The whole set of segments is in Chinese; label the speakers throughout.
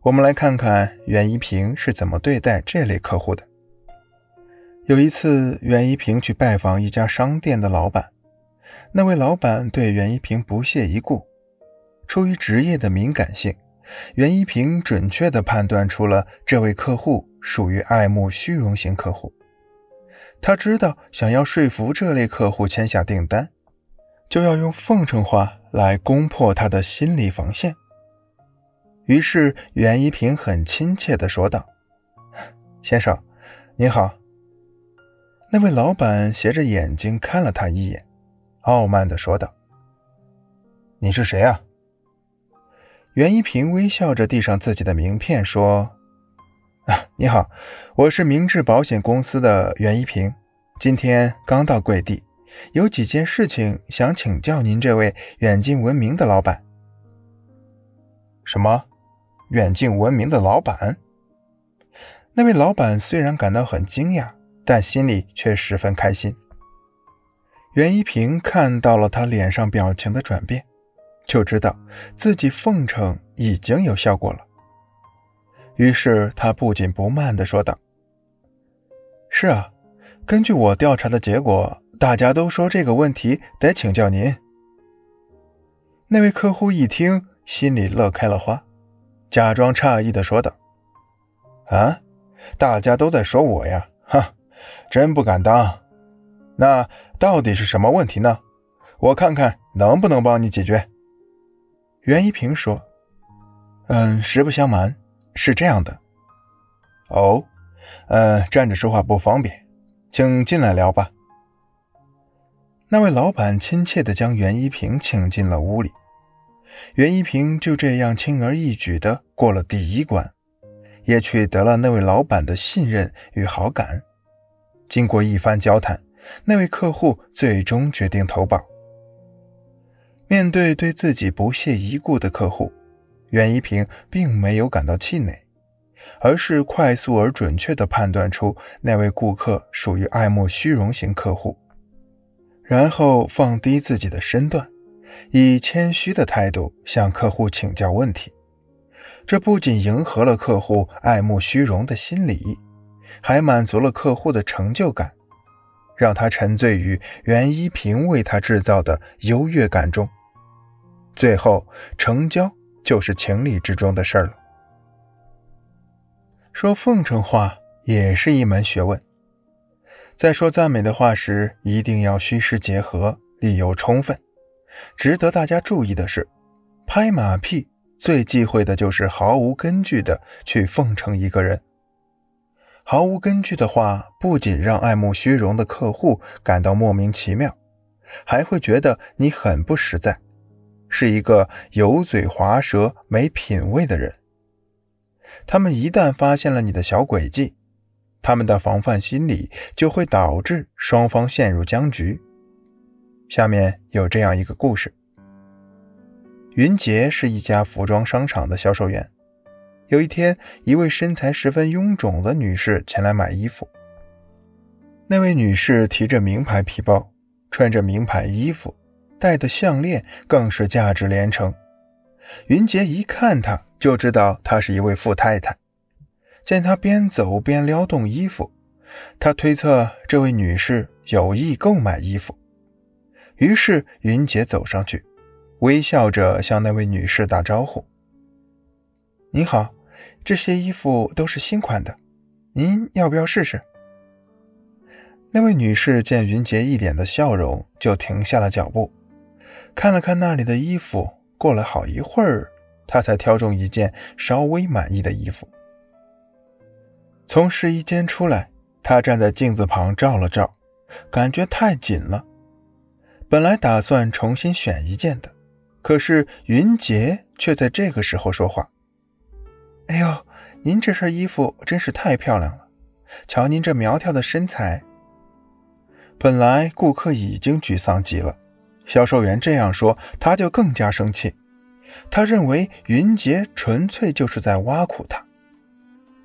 Speaker 1: 我们来看看袁一平是怎么对待这类客户的。有一次，袁一平去拜访一家商店的老板，那位老板对袁一平不屑一顾。出于职业的敏感性，袁一平准确地判断出了这位客户属于爱慕虚荣型客户。他知道，想要说服这类客户签下订单，就要用奉承话来攻破他的心理防线。于是，袁一平很亲切地说道：“先生，您好。”那位老板斜着眼睛看了他一眼，傲慢地说道：“你是谁啊？”袁一平微笑着递上自己的名片，说：“啊，你好，我是明治保险公司的袁一平，今天刚到贵地，有几件事情想请教您这位远近闻名的老板。”什么？远近闻名的老板？那位老板虽然感到很惊讶，但心里却十分开心。袁一平看到了他脸上表情的转变，就知道自己奉承已经有效果了。于是他不紧不慢地说道：“是啊，根据我调查的结果，大家都说这个问题得请教您。”那位客户一听，心里乐开了花。假装诧异的说道：“啊，大家都在说我呀，哈，真不敢当。那到底是什么问题呢？我看看能不能帮你解决。”袁一平说：“嗯，实不相瞒，是这样的。哦，呃，站着说话不方便，请进来聊吧。”那位老板亲切地将袁一平请进了屋里。袁一平就这样轻而易举地过了第一关，也取得了那位老板的信任与好感。经过一番交谈，那位客户最终决定投保。面对对自己不屑一顾的客户，袁一平并没有感到气馁，而是快速而准确地判断出那位顾客属于爱慕虚荣型客户，然后放低自己的身段。以谦虚的态度向客户请教问题，这不仅迎合了客户爱慕虚荣的心理，还满足了客户的成就感，让他沉醉于袁一平为他制造的优越感中。最后成交就是情理之中的事儿了。说奉承话也是一门学问，在说赞美的话时，一定要虚实结合，理由充分。值得大家注意的是，拍马屁最忌讳的就是毫无根据的去奉承一个人。毫无根据的话，不仅让爱慕虚荣的客户感到莫名其妙，还会觉得你很不实在，是一个油嘴滑舌、没品位的人。他们一旦发现了你的小诡计，他们的防范心理就会导致双方陷入僵局。下面有这样一个故事：云杰是一家服装商场的销售员。有一天，一位身材十分臃肿的女士前来买衣服。那位女士提着名牌皮包，穿着名牌衣服，戴的项链更是价值连城。云杰一看她，就知道她是一位富太太。见她边走边撩动衣服，他推测这位女士有意购买衣服。于是，云杰走上去，微笑着向那位女士打招呼：“你好，这些衣服都是新款的，您要不要试试？”那位女士见云杰一脸的笑容，就停下了脚步，看了看那里的衣服。过了好一会儿，她才挑中一件稍微满意的衣服。从试衣间出来，她站在镜子旁照了照，感觉太紧了。本来打算重新选一件的，可是云杰却在这个时候说话：“哎呦，您这身衣服真是太漂亮了！瞧您这苗条的身材。”本来顾客已经沮丧极了，销售员这样说，他就更加生气。他认为云杰纯粹就是在挖苦他。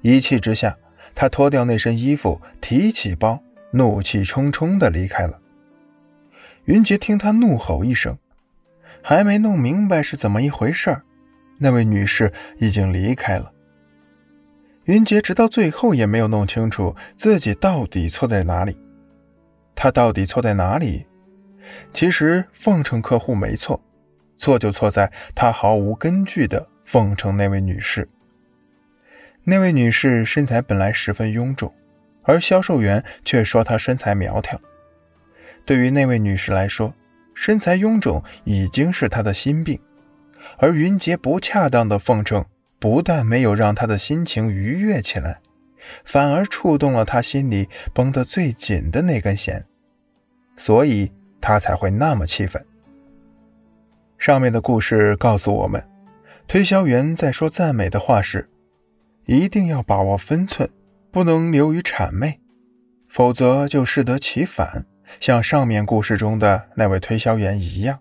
Speaker 1: 一气之下，他脱掉那身衣服，提起包，怒气冲冲地离开了。云杰听他怒吼一声，还没弄明白是怎么一回事儿，那位女士已经离开了，云杰直到最后也没有弄清楚自己到底错在哪里。他到底错在哪里？其实奉承客户没错，错就错在他毫无根据的奉承那位女士。那位女士身材本来十分臃肿，而销售员却说她身材苗条。对于那位女士来说，身材臃肿已经是她的心病，而云杰不恰当的奉承。不但没有让她的心情愉悦起来，反而触动了她心里绷得最紧的那根弦，所以他才会那么气愤。上面的故事告诉我们，推销员在说赞美的话时，一定要把握分寸，不能流于谄媚，否则就适得其反，像上面故事中的那位推销员一样。